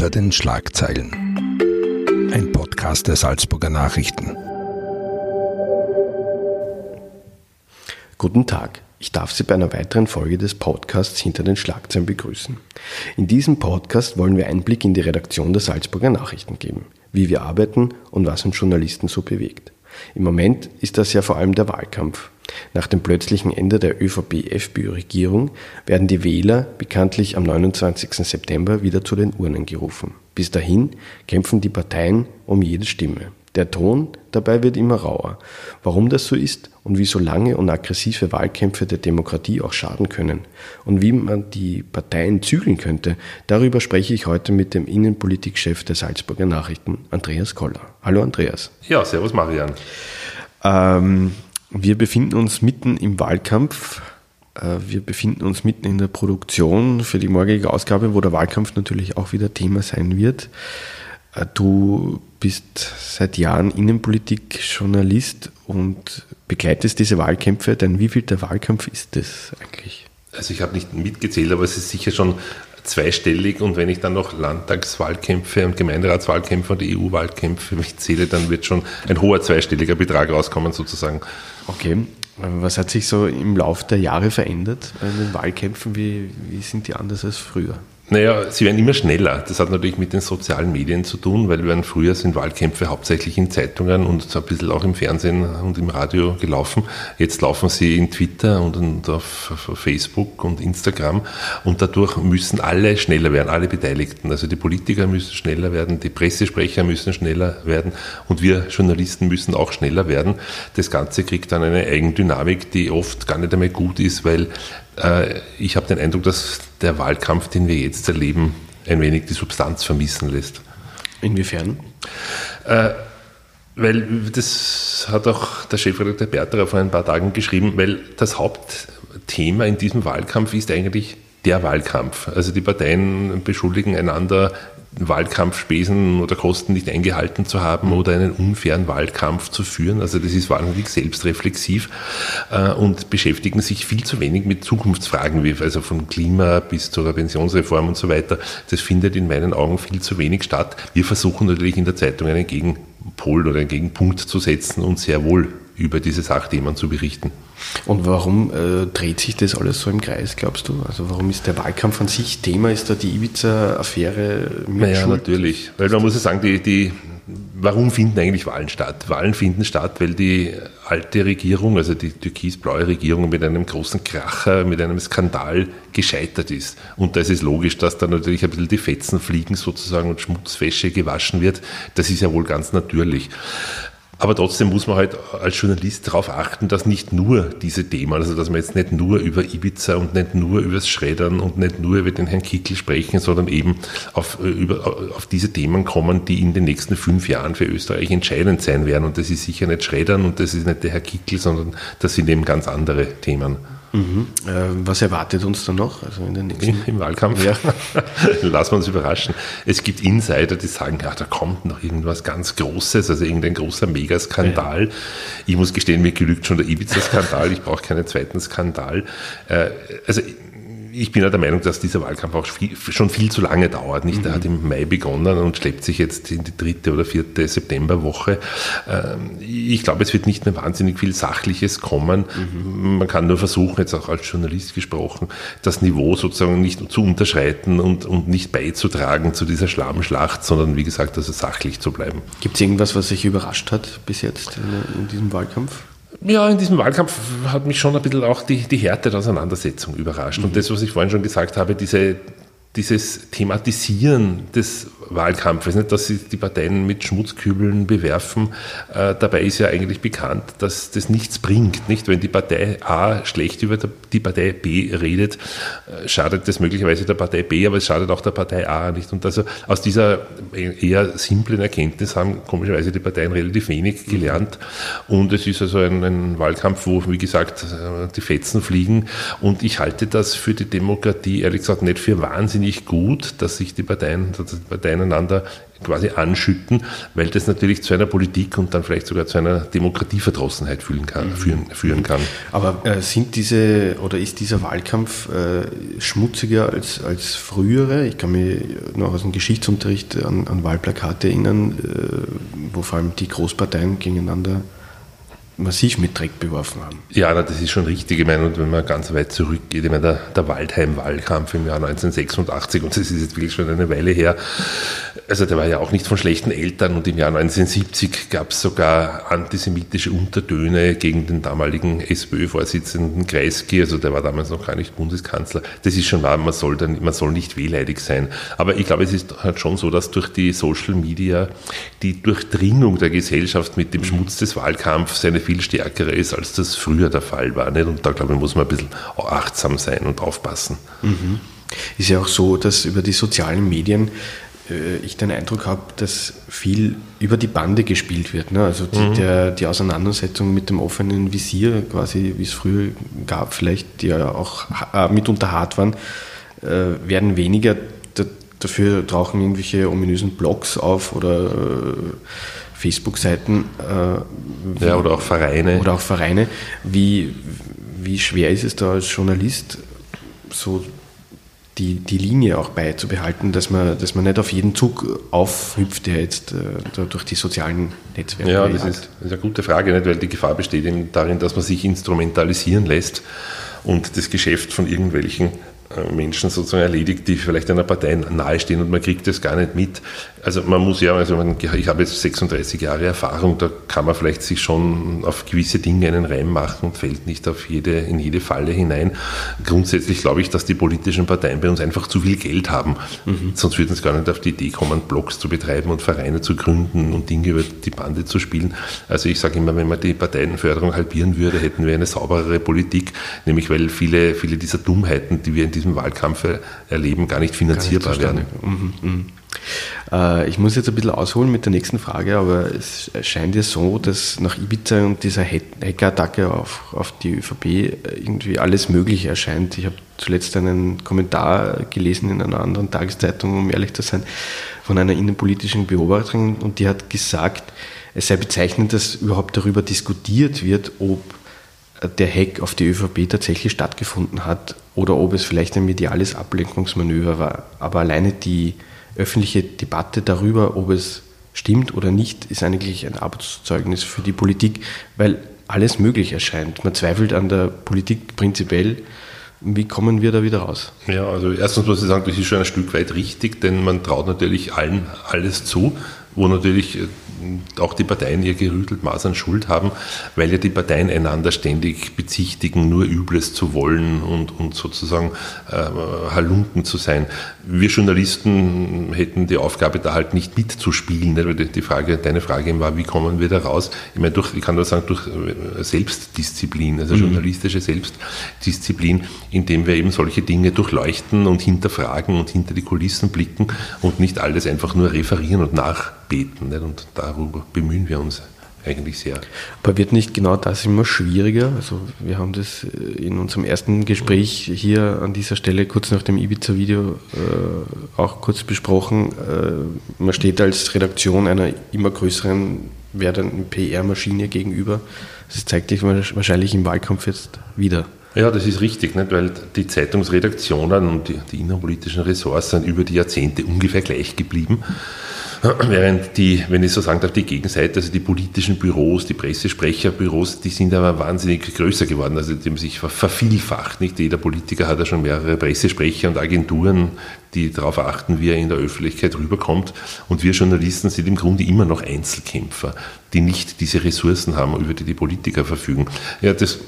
Hinter den Schlagzeilen. Ein Podcast der Salzburger Nachrichten. Guten Tag. Ich darf Sie bei einer weiteren Folge des Podcasts Hinter den Schlagzeilen begrüßen. In diesem Podcast wollen wir Einblick in die Redaktion der Salzburger Nachrichten geben, wie wir arbeiten und was uns Journalisten so bewegt. Im Moment ist das ja vor allem der Wahlkampf. Nach dem plötzlichen Ende der ÖVP-FPÖ-Regierung werden die Wähler bekanntlich am 29. September wieder zu den Urnen gerufen. Bis dahin kämpfen die Parteien um jede Stimme. Der Ton dabei wird immer rauer. Warum das so ist und wie so lange und aggressive Wahlkämpfe der Demokratie auch schaden können und wie man die Parteien zügeln könnte, darüber spreche ich heute mit dem Innenpolitikchef der Salzburger Nachrichten, Andreas Koller. Hallo Andreas. Ja, servus Marian. Ähm, wir befinden uns mitten im Wahlkampf. Äh, wir befinden uns mitten in der Produktion für die morgige Ausgabe, wo der Wahlkampf natürlich auch wieder Thema sein wird. Äh, du bist seit Jahren Innenpolitik-Journalist und begleitest diese Wahlkämpfe. Denn wie viel der Wahlkampf ist das eigentlich? Also ich habe nicht mitgezählt, aber es ist sicher schon zweistellig und wenn ich dann noch Landtagswahlkämpfe und Gemeinderatswahlkämpfe und EU-Wahlkämpfe mitzähle, dann wird schon ein hoher zweistelliger Betrag rauskommen sozusagen. Okay. Was hat sich so im Laufe der Jahre verändert bei den Wahlkämpfen? Wie, wie sind die anders als früher? Naja, sie werden immer schneller. Das hat natürlich mit den sozialen Medien zu tun, weil wir früher sind Wahlkämpfe hauptsächlich in Zeitungen und ein bisschen auch im Fernsehen und im Radio gelaufen. Jetzt laufen sie in Twitter und auf Facebook und Instagram und dadurch müssen alle schneller werden, alle Beteiligten. Also die Politiker müssen schneller werden, die Pressesprecher müssen schneller werden und wir Journalisten müssen auch schneller werden. Das Ganze kriegt dann eine Eigendynamik, die oft gar nicht einmal gut ist, weil ich habe den Eindruck, dass der Wahlkampf, den wir jetzt erleben, ein wenig die Substanz vermissen lässt. Inwiefern? Äh, weil das hat auch der Chefredakteur Berterer vor ein paar Tagen geschrieben, weil das Hauptthema in diesem Wahlkampf ist eigentlich der Wahlkampf. Also die Parteien beschuldigen einander Wahlkampfspesen oder Kosten nicht eingehalten zu haben oder einen unfairen Wahlkampf zu führen. Also das ist wahnsinnig selbstreflexiv äh, und beschäftigen sich viel zu wenig mit Zukunftsfragen, wie also von Klima bis zur Pensionsreform und so weiter. Das findet in meinen Augen viel zu wenig statt. Wir versuchen natürlich in der Zeitung einen Gegenpol oder einen Gegenpunkt zu setzen und sehr wohl über diese Sachthemen zu berichten. Und warum äh, dreht sich das alles so im Kreis, glaubst du? Also warum ist der Wahlkampf an sich Thema? Ist da die Ibiza-Affäre mit Naja, Schuld? natürlich. Weil man muss ja sagen, die, die, warum finden eigentlich Wahlen statt? Wahlen finden statt, weil die alte Regierung, also die türkis-blaue Regierung mit einem großen Kracher, mit einem Skandal gescheitert ist. Und da ist es logisch, dass da natürlich ein bisschen die Fetzen fliegen sozusagen und Schmutzwäsche gewaschen wird. Das ist ja wohl ganz natürlich. Aber trotzdem muss man halt als Journalist darauf achten, dass nicht nur diese Themen, also dass wir jetzt nicht nur über Ibiza und nicht nur über das Schreddern und nicht nur über den Herrn Kickel sprechen, sondern eben auf, über, auf diese Themen kommen, die in den nächsten fünf Jahren für Österreich entscheidend sein werden. Und das ist sicher nicht Schreddern und das ist nicht der Herr Kickel, sondern das sind eben ganz andere Themen. Mhm. Was erwartet uns da noch? Also in den nächsten Im Wahlkampf? Ja. Lassen wir uns überraschen. Es gibt Insider, die sagen, ja, da kommt noch irgendwas ganz Großes, also irgendein großer Megaskandal. Ja. Ich muss gestehen, mir genügt schon der Ibiza-Skandal, ich brauche keinen zweiten Skandal. Äh, also ich bin ja der Meinung, dass dieser Wahlkampf auch viel, schon viel zu lange dauert. Nicht? Der mhm. hat im Mai begonnen und schleppt sich jetzt in die dritte oder vierte Septemberwoche. Ähm, ich glaube, es wird nicht mehr wahnsinnig viel Sachliches kommen. Mhm. Man kann nur versuchen, jetzt auch als Journalist gesprochen, das Niveau sozusagen nicht zu unterschreiten und, und nicht beizutragen zu dieser Schlammschlacht, sondern wie gesagt, also sachlich zu bleiben. Gibt es irgendwas, was sich überrascht hat bis jetzt in, in diesem Wahlkampf? Ja, in diesem Wahlkampf hat mich schon ein bisschen auch die, die Härte der Auseinandersetzung überrascht. Mhm. Und das, was ich vorhin schon gesagt habe, diese, dieses Thematisieren des Wahlkampfes, nicht, dass sie die Parteien mit Schmutzkübeln bewerfen. Äh, dabei ist ja eigentlich bekannt, dass das nichts bringt. Nicht? Wenn die Partei A schlecht über die Partei B redet, äh, schadet das möglicherweise der Partei B, aber es schadet auch der Partei A nicht. Und also aus dieser eher simplen Erkenntnis haben komischerweise die Parteien relativ wenig gelernt. Und es ist also ein, ein Wahlkampf, wo, wie gesagt, äh, die Fetzen fliegen. Und ich halte das für die Demokratie ehrlich gesagt nicht für wahnsinnig wahnsinnig gut, dass sich die Parteien, dass die Parteien einander quasi anschütten, weil das natürlich zu einer Politik und dann vielleicht sogar zu einer Demokratieverdrossenheit führen kann. Führen, führen kann. Aber äh, sind diese oder ist dieser Wahlkampf äh, schmutziger als, als frühere? Ich kann mich noch aus dem Geschichtsunterricht an, an Wahlplakate erinnern, äh, wo vor allem die Großparteien gegeneinander massiv mit Dreck beworfen haben. Ja, das ist schon richtig. Ich meine, und wenn man ganz weit zurückgeht, ich meine, der, der Waldheim-Wahlkampf im Jahr 1986, und das ist jetzt wirklich schon eine Weile her, also der war ja auch nicht von schlechten Eltern und im Jahr 1970 gab es sogar antisemitische Untertöne gegen den damaligen SPÖ-Vorsitzenden Kreisky, also der war damals noch gar nicht Bundeskanzler. Das ist schon wahr, man soll, dann, man soll nicht wehleidig sein. Aber ich glaube, es ist halt schon so, dass durch die Social Media die Durchdringung der Gesellschaft mit dem Schmutz des Wahlkampfs eine viel stärkere ist, als das früher der Fall war. Nicht? Und da, glaube ich, muss man ein bisschen achtsam sein und aufpassen. Mhm. Ist ja auch so, dass über die sozialen Medien ich den Eindruck habe, dass viel über die Bande gespielt wird. Ne? Also die, mhm. der, die Auseinandersetzung mit dem offenen Visier, quasi wie es früher gab, vielleicht, die ja auch äh, mitunter hart waren, äh, werden weniger. Da, dafür tauchen irgendwelche ominösen Blogs auf oder äh, Facebook-Seiten. Äh, ja, oder auch Vereine. Oder auch Vereine. Wie, wie schwer ist es da als Journalist, so die, die Linie auch beizubehalten, dass man, dass man nicht auf jeden Zug aufhüpft, der jetzt äh, durch die sozialen Netzwerke Ja, das ist, das ist, eine gute Frage, nicht? weil die Gefahr besteht eben darin, dass man sich instrumentalisieren lässt und das Geschäft von irgendwelchen Menschen sozusagen erledigt, die vielleicht einer Partei nahestehen und man kriegt das gar nicht mit. Also man muss ja, also man, ich habe jetzt 36 Jahre Erfahrung, da kann man vielleicht sich schon auf gewisse Dinge einen Reim machen und fällt nicht auf jede, in jede Falle hinein. Grundsätzlich glaube ich, dass die politischen Parteien bei uns einfach zu viel Geld haben. Mhm. Sonst würden sie gar nicht auf die Idee kommen, Blogs zu betreiben und Vereine zu gründen und Dinge über die Bande zu spielen. Also ich sage immer, wenn man die Parteienförderung halbieren würde, hätten wir eine sauberere Politik, nämlich weil viele, viele dieser Dummheiten, die wir in diesem Wahlkampf erleben, gar nicht finanzierbar gar nicht werden. Mhm. Mhm. Äh, ich muss jetzt ein bisschen ausholen mit der nächsten Frage, aber es scheint ja so, dass nach Ibiza und dieser Hackerattacke auf, auf die ÖVP irgendwie alles Mögliche erscheint. Ich habe zuletzt einen Kommentar gelesen in einer anderen Tageszeitung, um ehrlich zu sein, von einer innenpolitischen Beobachterin und die hat gesagt, es sei bezeichnend, dass überhaupt darüber diskutiert wird, ob der Hack auf die ÖVP tatsächlich stattgefunden hat oder ob es vielleicht ein mediales Ablenkungsmanöver war. Aber alleine die öffentliche Debatte darüber, ob es stimmt oder nicht, ist eigentlich ein Arbeitszeugnis für die Politik, weil alles möglich erscheint. Man zweifelt an der Politik prinzipiell. Wie kommen wir da wieder raus? Ja, also erstens muss ich sagen, das ist schon ein Stück weit richtig, denn man traut natürlich allen alles zu wo natürlich auch die Parteien ihr gerüttelt Maß an Schuld haben, weil ja die Parteien einander ständig bezichtigen, nur Übles zu wollen und, und sozusagen äh, Halunken zu sein. Wir Journalisten hätten die Aufgabe, da halt nicht mitzuspielen, ne? weil die Frage, deine Frage war, wie kommen wir da raus? Ich meine, durch, ich kann nur sagen, durch äh, Selbstdisziplin, also mhm. journalistische Selbstdisziplin, indem wir eben solche Dinge durchleuchten und hinterfragen und hinter die Kulissen blicken und nicht alles einfach nur referieren und nach beten. Nicht? Und darüber bemühen wir uns eigentlich sehr. Aber wird nicht genau das immer schwieriger? Also wir haben das äh, in unserem ersten Gespräch hier an dieser Stelle kurz nach dem Ibiza-Video äh, auch kurz besprochen. Äh, man steht als Redaktion einer immer größeren werdenden PR-Maschine gegenüber. Das zeigt sich wahrscheinlich im Wahlkampf jetzt wieder. Ja, das ist richtig, nicht? weil die Zeitungsredaktionen und die, die innenpolitischen Ressorts sind über die Jahrzehnte ungefähr gleich geblieben. Während die, wenn ich so sagen darf, die Gegenseite, also die politischen Büros, die Pressesprecherbüros, die sind aber wahnsinnig größer geworden. Also die haben sich vervielfacht. Nicht jeder Politiker hat ja schon mehrere Pressesprecher und Agenturen, die darauf achten, wie er in der Öffentlichkeit rüberkommt. Und wir Journalisten sind im Grunde immer noch Einzelkämpfer, die nicht diese Ressourcen haben, über die die Politiker verfügen. Ja, das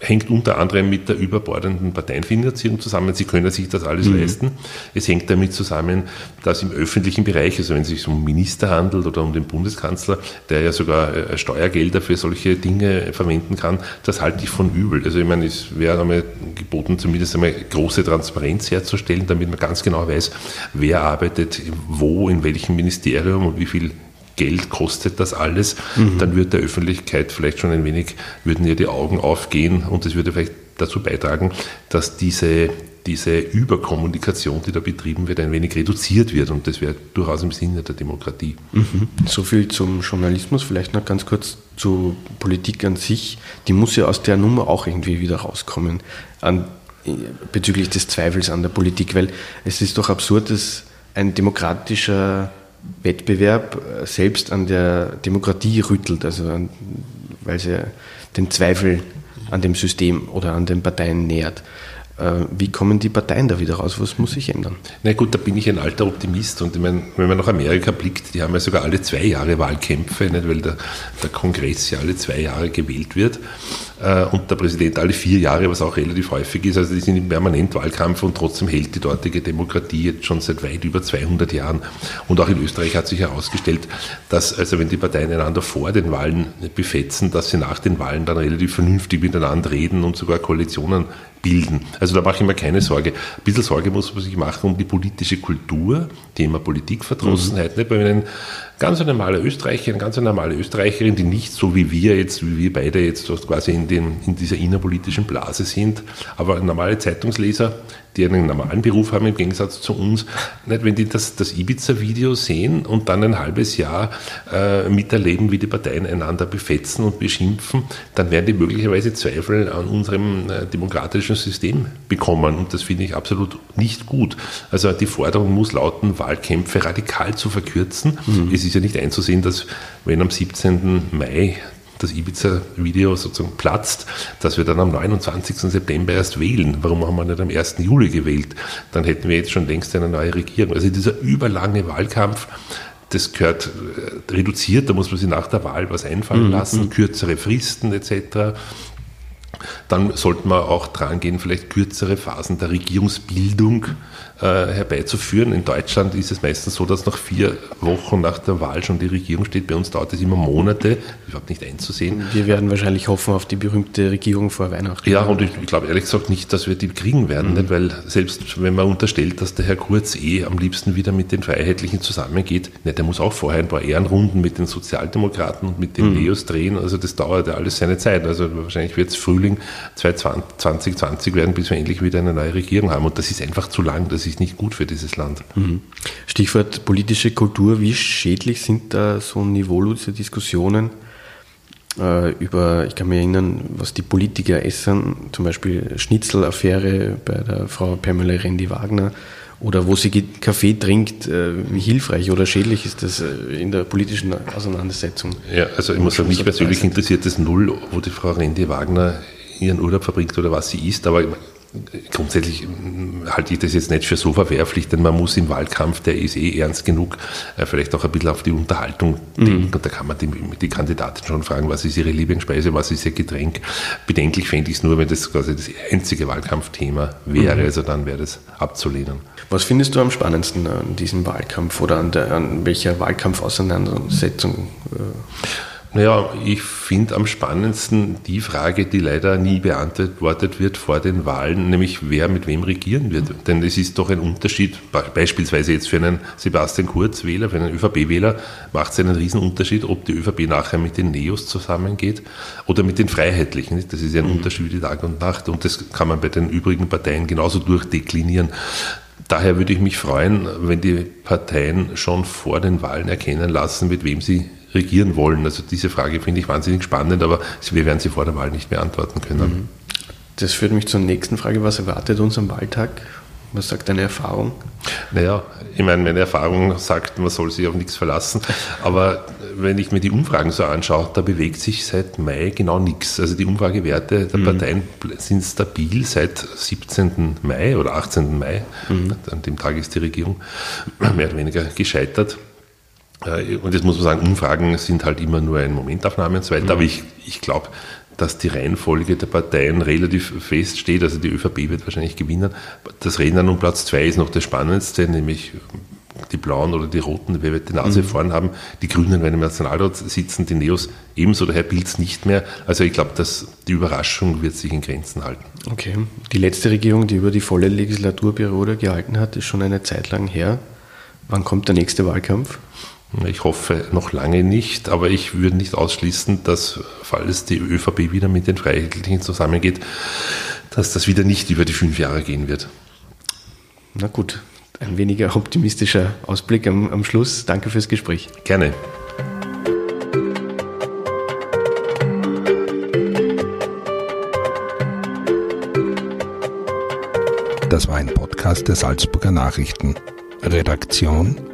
hängt unter anderem mit der überbordenden Parteienfinanzierung zusammen. Sie können sich das alles mhm. leisten. Es hängt damit zusammen, dass im öffentlichen Bereich, also wenn es sich um Minister handelt oder um den Bundeskanzler, der ja sogar äh, Steuergelder für solche Dinge verwenden kann, das halte ich von übel. Also ich meine, es wäre einmal geboten, zumindest einmal große Transparenz herzustellen, damit man ganz genau weiß, wer arbeitet wo, in welchem Ministerium und wie viel Geld kostet das alles, mhm. dann wird der Öffentlichkeit vielleicht schon ein wenig, würden ihr die Augen aufgehen und es würde vielleicht dazu beitragen, dass diese diese Überkommunikation, die da betrieben wird, ein wenig reduziert wird. Und das wäre durchaus im Sinne der Demokratie. Mhm. So viel zum Journalismus. Vielleicht noch ganz kurz zur Politik an sich. Die muss ja aus der Nummer auch irgendwie wieder rauskommen an, bezüglich des Zweifels an der Politik, weil es ist doch absurd, dass ein demokratischer Wettbewerb selbst an der Demokratie rüttelt, also an, weil sie den Zweifel an dem System oder an den Parteien nähert. Äh, wie kommen die Parteien da wieder raus? Was muss sich ändern? Na gut, da bin ich ein alter Optimist und ich meine, wenn man nach Amerika blickt, die haben ja sogar alle zwei Jahre Wahlkämpfe, nicht, weil der, der Kongress ja alle zwei Jahre gewählt wird äh, und der Präsident alle vier Jahre, was auch relativ häufig ist. Also die sind im permanent Wahlkampf und trotzdem hält die dortige Demokratie jetzt schon seit weit über 200 Jahren. Und auch in Österreich hat sich herausgestellt, dass also wenn die Parteien einander vor den Wahlen befetzen, dass sie nach den Wahlen dann relativ vernünftig miteinander reden und sogar Koalitionen bilden. Also da mache ich mir keine Sorge. Ein bisschen Sorge muss man sich machen um die politische Kultur, Thema Politikverdrossenheit. Mhm. Nicht? Weil wenn ein ganz normaler Österreicher, eine ganz normale Österreicherin, die nicht so wie wir jetzt, wie wir beide jetzt quasi in, den, in dieser innerpolitischen Blase sind, aber normale Zeitungsleser, die einen normalen Beruf haben im Gegensatz zu uns, nicht, wenn die das, das Ibiza-Video sehen und dann ein halbes Jahr äh, miterleben, wie die Parteien einander befetzen und beschimpfen, dann werden die möglicherweise Zweifel an unserem äh, demokratischen System bekommen. Und das finde ich absolut nicht gut. Also die Forderung muss lauten, Wahlkämpfe radikal zu verkürzen. Mhm. Es ist ja nicht einzusehen, dass wenn am 17. Mai das Ibiza-Video sozusagen platzt, dass wir dann am 29. September erst wählen. Warum haben wir nicht am 1. Juli gewählt? Dann hätten wir jetzt schon längst eine neue Regierung. Also dieser überlange Wahlkampf, das gehört äh, reduziert, da muss man sich nach der Wahl was einfallen mhm. lassen, mhm. kürzere Fristen etc. Dann sollte man auch dran gehen, vielleicht kürzere Phasen der Regierungsbildung herbeizuführen. In Deutschland ist es meistens so, dass nach vier Wochen nach der Wahl schon die Regierung steht. Bei uns dauert es immer Monate, überhaupt nicht einzusehen. Wir werden wahrscheinlich hoffen auf die berühmte Regierung vor Weihnachten. Ja, und ich, ich glaube ehrlich gesagt nicht, dass wir die kriegen werden, mhm. nicht? weil selbst wenn man unterstellt, dass der Herr Kurz eh am liebsten wieder mit den Freiheitlichen zusammengeht, nicht, der muss auch vorher ein paar Ehrenrunden mit den Sozialdemokraten und mit den mhm. Neos drehen. Also das dauert ja alles seine Zeit. Also wahrscheinlich wird es Frühling 2020 werden, bis wir endlich wieder eine neue Regierung haben. Und das ist einfach zu lang. Das ist nicht gut für dieses Land. Mhm. Stichwort politische Kultur. Wie schädlich sind da so niveaulose Diskussionen äh, über, ich kann mich erinnern, was die Politiker essen, zum Beispiel Schnitzelaffäre bei der Frau Pamela Rendi-Wagner oder wo sie Kaffee trinkt, äh, wie hilfreich oder schädlich ist das äh, in der politischen Auseinandersetzung? Ja, also ich muss sagen, mich persönlich interessiert das null, wo die Frau Rendi-Wagner ihren Urlaub verbringt oder was sie isst, aber grundsätzlich halte ich das jetzt nicht für so verwerflich, denn man muss im Wahlkampf, der ist eh ernst genug, äh, vielleicht auch ein bisschen auf die Unterhaltung denken. Mhm. Und da kann man die, die, Kandidatin schon fragen, was ist ihre Lieblingsspeise, was ist ihr Getränk. Bedenklich fände ich es nur, wenn das quasi das einzige Wahlkampfthema wäre. Mhm. Also dann wäre das abzulehnen. Was findest du am spannendsten an diesem Wahlkampf oder an, der, an welcher Wahlkampfauseinandersetzung? Äh naja, ich finde am spannendsten die Frage, die leider nie beantwortet wird vor den Wahlen, nämlich wer mit wem regieren wird. Mhm. Denn es ist doch ein Unterschied, beispielsweise jetzt für einen Sebastian Kurz-Wähler, für einen ÖVP-Wähler macht es einen Riesenunterschied, ob die ÖVP nachher mit den Neos zusammengeht oder mit den Freiheitlichen. Das ist ja ein mhm. Unterschied wie Tag und Nacht und das kann man bei den übrigen Parteien genauso durchdeklinieren. Daher würde ich mich freuen, wenn die Parteien schon vor den Wahlen erkennen lassen, mit wem sie regieren wollen. Also diese Frage finde ich wahnsinnig spannend, aber wir werden sie vor der Wahl nicht beantworten können. Mhm. Das führt mich zur nächsten Frage. Was erwartet uns am Wahltag? Was sagt deine Erfahrung? Naja, ich meine, meine Erfahrung sagt, man soll sich auf nichts verlassen. Aber wenn ich mir die Umfragen so anschaue, da bewegt sich seit Mai genau nichts. Also die Umfragewerte der mhm. Parteien sind stabil seit 17. Mai oder 18. Mai. Mhm. An dem Tag ist die Regierung mehr oder weniger gescheitert. Äh, und jetzt muss man sagen, Umfragen sind halt immer nur eine Momentaufnahme und so weiter. Mhm. Aber ich, ich glaube, dass die Reihenfolge der Parteien relativ fest steht. Also die ÖVP wird wahrscheinlich gewinnen. Das Rennen um Platz zwei ist noch das Spannendste, nämlich die Blauen oder die Roten, wer wird die Nase mhm. vorn haben. Die Grünen werden im Nationalrat sitzen, die Neos ebenso, der Herr Pilz nicht mehr. Also ich glaube, dass die Überraschung wird sich in Grenzen halten. Okay. Die letzte Regierung, die über die volle Legislaturperiode gehalten hat, ist schon eine Zeit lang her. Wann kommt der nächste Wahlkampf? Ich hoffe noch lange nicht, aber ich würde nicht ausschließen, dass, falls die ÖVP wieder mit den Freiheitlichen zusammengeht, dass das wieder nicht über die fünf Jahre gehen wird. Na gut, ein weniger optimistischer Ausblick am, am Schluss. Danke fürs Gespräch. Gerne. Das war ein Podcast der Salzburger Nachrichten. Redaktion